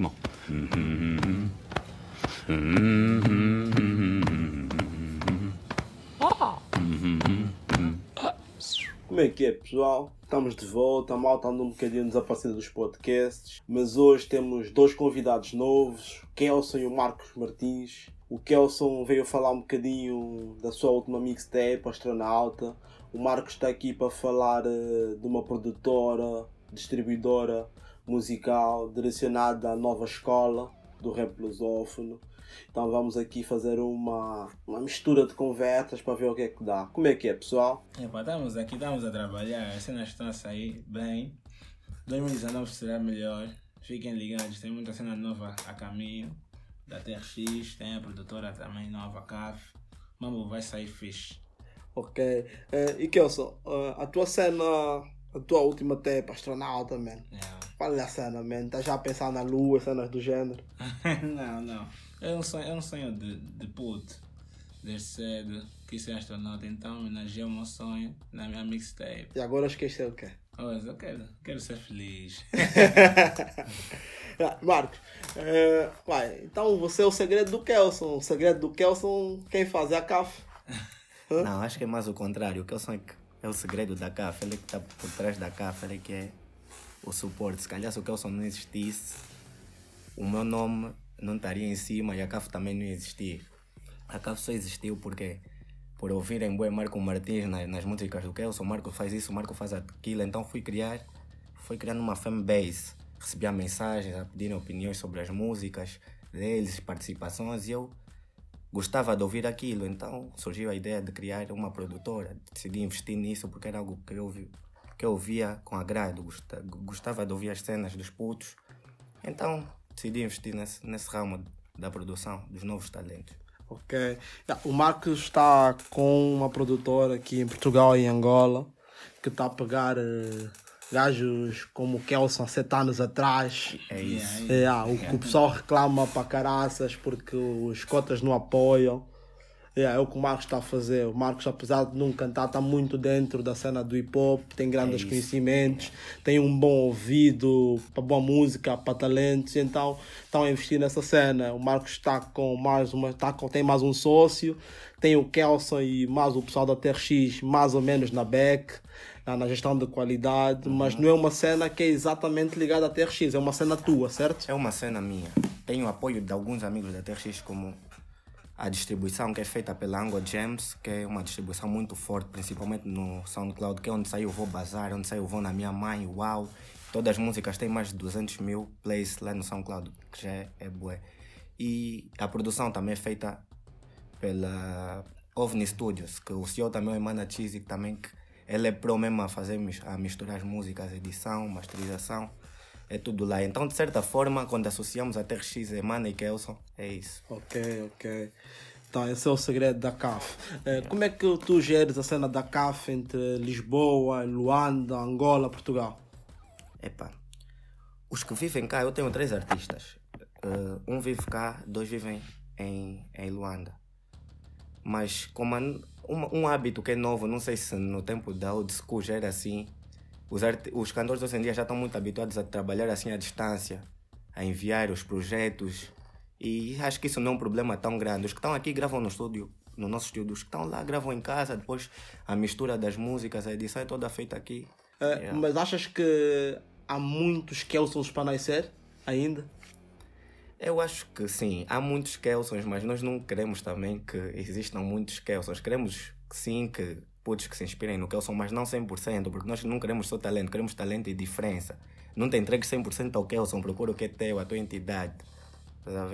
Come on. Como é que é, pessoal? Estamos de volta, a malta anda um bocadinho desaparecida dos podcasts, mas hoje temos dois convidados novos, Kelson e o Marcos Martins. O Kelson veio falar um bocadinho da sua última mixtape, Astronauta. O Marcos está aqui para falar eh, de uma produtora, distribuidora musical direcionada à nova escola do rap lusófono. Então vamos aqui fazer uma, uma mistura de conversas para ver o que é que dá. Como é que é, pessoal? Epa, estamos aqui, estamos a trabalhar, as cenas estão a sair bem. 2019 será melhor. Fiquem ligados, tem muita cena nova a caminho. Da TRX, tem a produtora também nova, CAF. Mambo vai sair fixe. Ok. Eh, e Kelson, eh, a tua cena, a tua última tape, astronauta, man. Yeah. Fala a cena, man. Tá já a pensar na lua, cenas do gênero. não, não. É um sonho, é um sonho de, de puto. Desde cedo, quis ser astronauta, então homenageei o meu sonho na minha mixtape. E agora esqueceu o quê? Mas eu quero, quero ser feliz. Ah, Marcos, vai, então você é o segredo do Kelson. O segredo do Kelson, quem faz é a CAF. Não, acho que é mais o contrário. O Kelson é, que é o segredo da CAF. Ele é que está por trás da CAF. Ele é que é o suporte. Se calhar se o Kelson não existisse, o meu nome não estaria em cima e a CAF também não ia existir. A CAF só existiu porque por ouvirem Boé Marco Martins nas, nas músicas do Kelson, Marco faz isso, Marco faz aquilo. Então fui criar, fui criando uma fanbase. Recebia mensagens a pedirem opiniões sobre as músicas deles, participações e eu gostava de ouvir aquilo, então surgiu a ideia de criar uma produtora. Decidi investir nisso porque era algo que eu, que eu via com agrado, gosta- gostava de ouvir as cenas dos putos. Então decidi investir nesse, nesse ramo da produção dos novos talentos. Ok. Ah, O Marcos está com uma produtora aqui em Portugal e Angola que está a pegar eh, gajos como o Kelson há sete anos atrás. É isso. É, ah, o que o pessoal reclama para caraças porque os cotas não apoiam. É, é o que o Marcos está a fazer. O Marcos, apesar de não cantar, está muito dentro da cena do hip hop, tem grandes isso. conhecimentos, tem um bom ouvido para boa música, para talentos, então estão a investir nessa cena. O Marcos está com mais uma, está com, tem mais um sócio, tem o Kelson e mais o pessoal da TRX, mais ou menos na back, na, gestão de qualidade, mas não é uma cena que é exatamente ligada à TRX, é uma cena tua, certo? É uma cena minha. Tenho apoio de alguns amigos da TRX, como a distribuição que é feita pela Ango Gems, que é uma distribuição muito forte, principalmente no SoundCloud, que é onde saiu o Vou Bazar, onde saiu o Vou na Minha Mãe, Uau. Todas as músicas têm mais de 200 mil plays lá no SoundCloud, que já é, é bué. E a produção também é feita pela OVNI Studios, que o CEO também é o Emana Cheesy, também que ele é pro mesmo a fazer, a misturar as músicas, edição, masterização, é tudo lá. Então, de certa forma, quando associamos a TRX, Emana e Kelson, é isso. Ok, ok. Então, esse é o segredo da CAF. Eh, como é que tu geres a cena da CAF entre Lisboa, Luanda, Angola, Portugal? Epa, os que vivem cá, eu tenho três artistas. Eh, um vive cá, dois vivem em, em Luanda. Mas como um, um hábito que é novo, não sei se no tempo da old school já era assim, os, os cantores hoje em dia já estão muito habituados a trabalhar assim à distância, a enviar os projetos. E acho que isso não é um problema tão grande. Os que estão aqui gravam no estúdio, no nosso estúdio. Os que estão lá gravam em casa, depois a mistura das músicas, a edição é toda feita aqui. Eh, Yeah. Mas achas que há muitos Kelsons para nascer ainda? Eu acho que sim, há muitos Kelsons, mas nós não queremos também que existam muitos Kelsons. Queremos que sim, que putos que se inspirem no Kelson, mas não 100%, porque nós não queremos só talento, queremos talento e diferença. Não te entregues 100% ao Kelson, procura o que é teu, a tua entidade.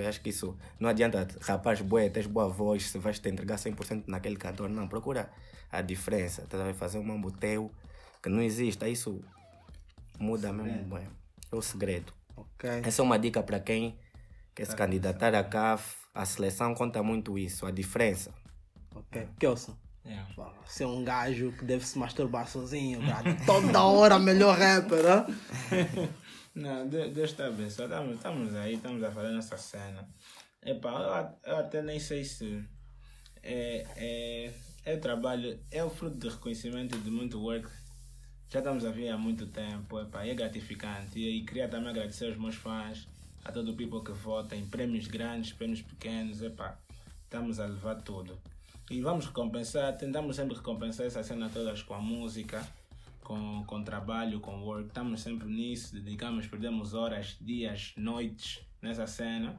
Acho que isso não adianta, rapaz, boé, tens boa voz, se vais te entregar 100% naquele cantor. Não, procura a diferença. Ver? Fazer um mambo teu que não existe. Isso muda mesmo, bué. É o segredo. Ok. Essa é uma dica para quem quer se candidatar à CAF. A seleção conta muito isso, a diferença. Ok. Kelson, você é um gajo que deve se masturbar sozinho, brado. Toda hora melhor rapper, né? Não, De- Deus está abençoado. Estamos, estamos aí, estamos a fazer nessa cena. Epá, eu, eu até nem sei se é, é, é trabalho, é o fruto de reconhecimento de muito work. Já estamos a ver há muito tempo, epá, é gratificante. E, e queria também agradecer aos meus fãs, a todo o people que vota em prêmios grandes, prêmios pequenos, epá, estamos a levar tudo. E vamos recompensar, tentamos sempre recompensar essa cena todas com a música, com, com trabalho, com work. Estamos sempre nisso, dedicamos, perdemos horas, dias, noites nessa cena.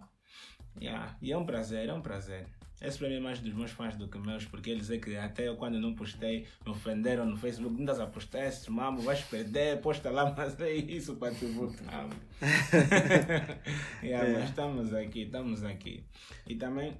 Yeah. E é um prazer, é um prazer. Esse para mim é mais dos meus fãs do que meus, porque eles dizem que até eu quando não postei, me ofenderam no Facebook, não estás a postar esse mamo, vais perder, posta lá, mas é isso para te votar. yeah, Mas estamos aqui, estamos aqui. E também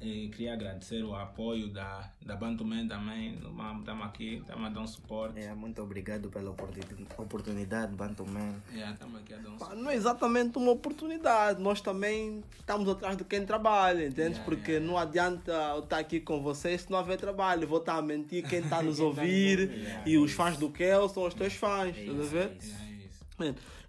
e queria agradecer o apoio da, da Bantuman também. Estamos aqui, estamos a dar um suporte. É, muito obrigado pela oportunidade, Bantuman. É, estamos aqui a dar um suporte. Não é exatamente uma oportunidade, nós também estamos atrás de quem trabalha, entende? Yeah, Porque yeah. não adianta eu estar aqui com vocês se não haver trabalho. Vou estar a mentir quem está a nos ouvir e os fãs do Kel são os teus fãs, estás a ver?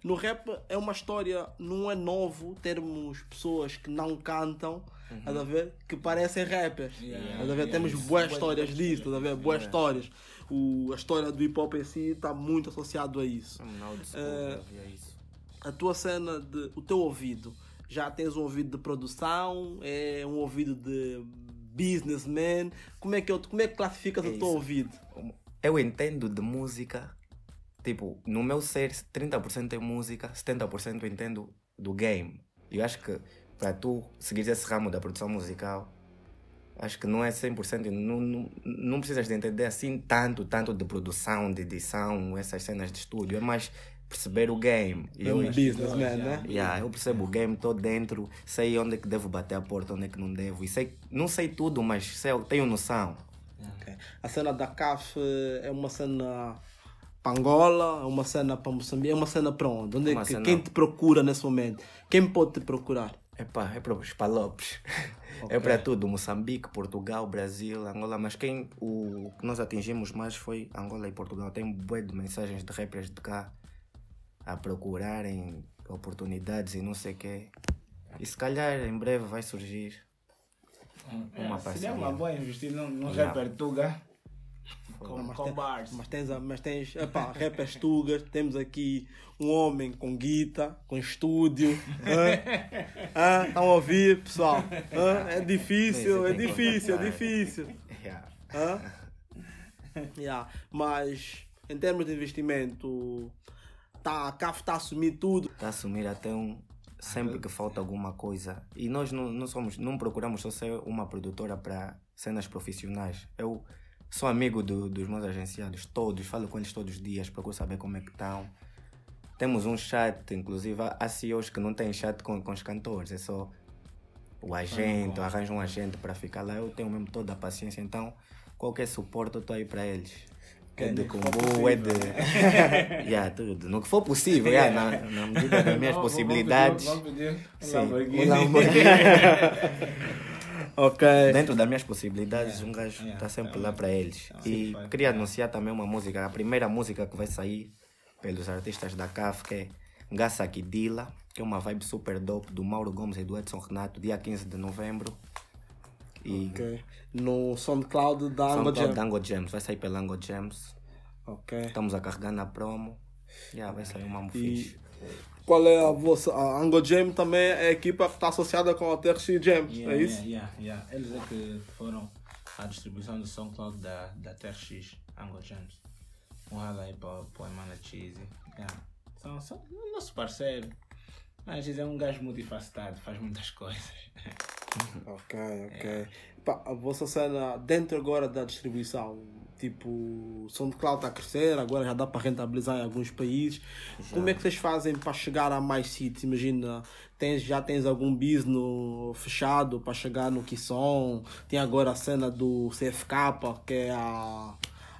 No rap é uma história, não é novo termos pessoas que não cantam Uhum. a ver? Que parecem rappers. Yeah, a ver? Yeah, Temos boas histórias disso, a ver? Boas histórias. O, a história do hip hop em si está muito associado a isso. Uh, a tua cena de. O teu ouvido. Já tens um ouvido de produção, é um ouvido de businessman. Como é que, eu, como é que classificas é o teu ouvido? Eu entendo de música. Tipo, no meu ser, 30% é música, 70% eu entendo do game. Eu acho que para tu seguir esse ramo da produção musical, acho que não é 100%, não, não, não precisas de entender assim tanto, tanto de produção, de edição, essas cenas de estúdio, é mais perceber o game. É um businessman, né? Yeah, eu percebo o game, estou dentro, sei onde é que devo bater a porta, onde é que não devo. E sei, não sei tudo, mas sei, tenho noção. Okay. A cena da CAF é uma cena para Angola, é uma cena para Moçambique, é uma cena para onde? onde é que, cena... Quem te procura nesse momento? Quem pode te procurar? Epá, é para os palopes. Okay. É para tudo, Moçambique, Portugal, Brasil, Angola, mas quem o que nós atingimos mais foi Angola e Portugal. Tem bué de mensagens de rappers de cá a procurarem oportunidades e não sei o quê. E se calhar em breve vai surgir uma é, parceria. Seria uma boa investir num, num rapper Tuga com, mas, com tem, bars. Mas tens, mas tens epá, rappers Tugas, temos aqui um homem com guita, com estúdio. Estão a ouvir, pessoal? É difícil, é difícil, é difícil. Yeah. Mas em termos de investimento, tá, a CAF está a assumir tudo. Está a assumir até um. Sempre que falta alguma coisa. E nós não, não somos, não procuramos só ser uma produtora para cenas profissionais. Eu sou amigo do, dos meus agenciados, todos, falo com eles todos os dias, procuro saber como é que estão. Temos um chat, inclusive há CEOs que não têm chat com, com os cantores, é só o agente, arranja um agente para ficar lá. Eu tenho mesmo toda a paciência, então qualquer suporte eu estou aí para eles. É de combo, é de. yeah, tudo. No que for possível, yeah, na, na medida das minhas possibilidades. Vamos pedir, vamos pedir um Lamborghini. Ok. Dentro das minhas possibilidades, um gajo está yeah, sempre lá para eles. e queria anunciar também uma música, a primeira música que vai sair pelos artistas da CAF, que é Gassa Kidila, que é uma vibe super dope do Mauro Gomes e do Edson Renato, dia 15 de novembro. E okay. No SoundCloud da Ango da Ango Gems, vai sair pela Ango Gems. Ok. Estamos a carregar na promo. Yeah, vai sair uma fixe qual é a vossa. A Ango Jam também é a equipa que está associada com a TRC Jam, yeah, é isso? Yeah, yeah. Eles é que foram a distribuição do SoundCloud da, da TRX Ango Jams. Um rala aí para o Emana Cheesy. Yeah. São, são nosso parceiro. Mas é um gajo multifacetado, faz muitas coisas. Ok, ok. Yeah. Pá, a vossa cena dentro agora da distribuição, Tipo, o SoundCloud está a crescer, agora já dá para rentabilizar em alguns países. Como é que vocês fazem para chegar a mais sítios? Imagina, tens, já tens algum business fechado para chegar no Kisson, tem agora a cena do CFK, que é a,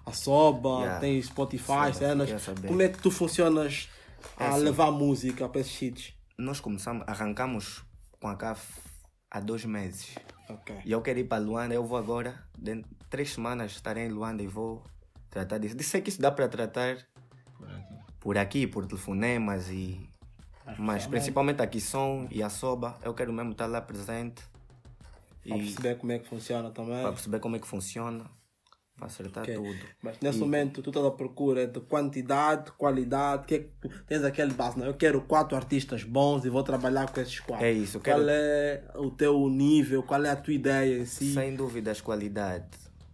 a Soba, yeah. tem Spotify, Soba, cenas. Como é que tu funcionas a é assim, levar música para esses sítios? Nós começamos, arrancamos com a CAF há dois meses. Okay. E eu quero ir para Luanda, eu vou agora, dentro de três semanas estarei em Luanda e vou tratar disso. Disse que isso dá para tratar por aqui, por, aqui, por telefonemas e. Mas principalmente aqui som e a soba, eu quero mesmo estar lá presente. Para perceber como é que funciona também. Para perceber como é que funciona. Para acertar Ok. tudo. Mas nesse E- momento tu estás à procura de quantidade, qualidade, que é que tens aquele base, não? Eu quero quatro artistas bons e vou trabalhar com esses quatro. É isso, eu Qual quero- é o teu nível, qual é a tua ideia em si? Sem dúvidas, qualidade.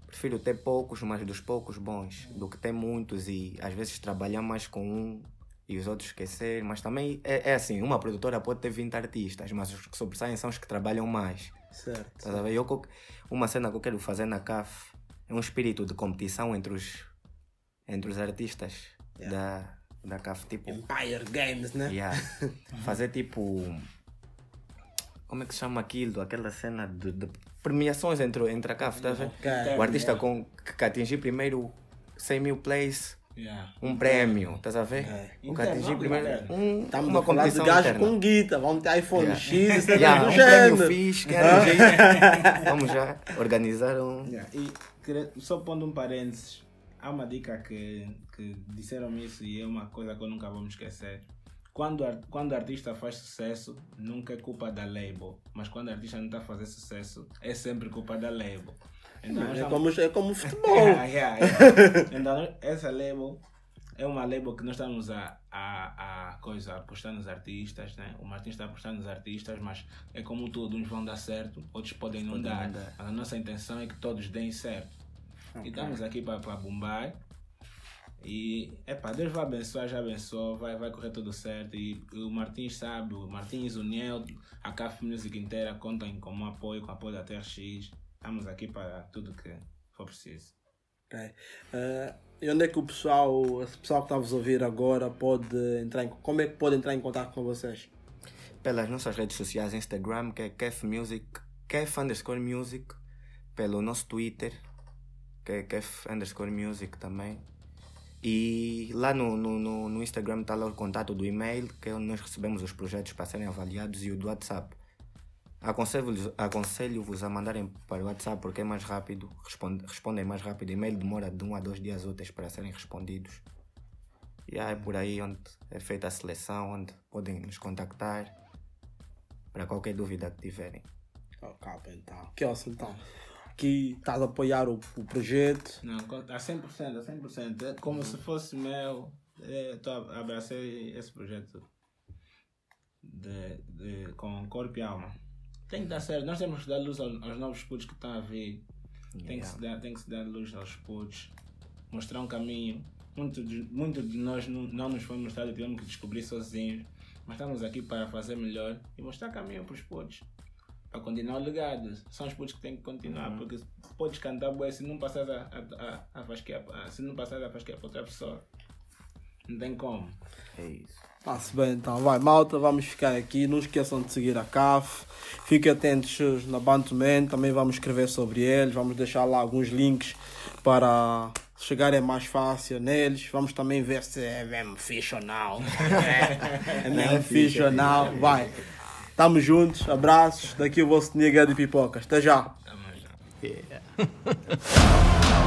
Prefiro ter poucos, mas dos poucos bons, do que ter muitos e às vezes trabalhar mais com um e os outros esquecer. Mas também é, é assim: uma produtora pode ter 20 artistas, mas os que sobressaem são os que trabalham mais. Certo. Ver? Eu, uma cena que eu quero fazer na CAF é um espírito de competição entre os, entre os artistas da, da CAF. Tipo, Empire Games, né? Yeah. Fazer tipo. Como é que se chama aquilo? Aquela cena de, de premiações entre, entre a CAF, tá a ver? Ok. O artista com, que, atingir primeiro 100 mil plays, Yeah. um prémio, estás a ver? É. O que atingir primeiro. Um, Estamos uma a falar de competição gajos interna. com guita, vamos ter iPhone Yeah. X, isso é Yeah, um prémio género. fixe, que era um jeito. Vamos já organizar um. Yeah. E só pondo um parênteses, há uma dica que, que disseram isso e é uma coisa que eu nunca vou me esquecer. Quando, quando o artista faz sucesso, nunca é culpa da label. Mas quando o artista não está a fazer sucesso, é sempre culpa da label. Então, É estamos- como, é como futebol. Yeah, yeah, yeah. Então, essa label é uma label que nós estamos a, a, a coisa, apostar nos artistas, né? O Martins está a apostar nos artistas, mas é como tudo, uns vão dar certo, outros podem não Podem dar. não dar. Mas a nossa intenção é que todos deem certo. E estamos aqui para bombar. E, epá, Deus vai abençoar, já abençoou, vai, vai correr tudo certo. E o Martins sabe, o Martins, o Niel, a CAF Music inteira contam com o apoio, com o apoio da TRX. Estamos aqui para tudo que for preciso. Ok. Eh, e onde é que o pessoal, esse pessoal que está a ouvir agora pode entrar em, como é que pode entrar em contato com vocês? pelas nossas redes sociais, Instagram, que é Kef Music, Kef underscore Music, pelo nosso Twitter, que é Kef underscore Music também. E lá no, no, no, no Instagram está lá o contato do e-mail, que é onde nós recebemos os projetos para serem avaliados, e o do WhatsApp. Aconselho-vos aconselho-vos a mandarem para o WhatsApp porque é mais rápido, responde, respondem mais rápido. E-mail demora de um a dois dias úteis para serem respondidos. E é por aí onde é feita a seleção, onde podem nos contactar para qualquer dúvida que tiverem. Ok, então. Que awesome, então. Aqui estás a apoiar o, o projeto. Não, a 100%, a 100%. É como se fosse meu. Estou a abraçar esse projeto de, de, com corpo e alma. Tem que dar certo. Nós temos que dar luz aos, aos novos putos que estão a vir. Tem, que se dar, tem que se dar luz aos putos. Mostrar um caminho. Muito de, muito de nós não, não nos foi mostrado e tivemos que descobrir sozinhos. Mas estamos aqui para fazer melhor e mostrar caminho para os putos. Para continuar o legado. São os putos que têm que continuar. Porque podes cantar bué se não passares a, a, a, a fasquear, a- se não passares a fasquear para outra pessoa. Não tem como. É isso. Está-se bem, então. Vai, malta, vamos ficar aqui. Não esqueçam de seguir a CAF. Fiquem atentos na Bantuman. Também vamos escrever sobre eles. Vamos deixar lá alguns links para chegarem mais fácil neles. Vamos também ver se é mesmo fixe ou não. É, é mesmo fixe ou não. Vai. Tamo juntos. Abraços. Daqui o vosso Niga de Pipocas. Até já. Tamo junto. Yeah.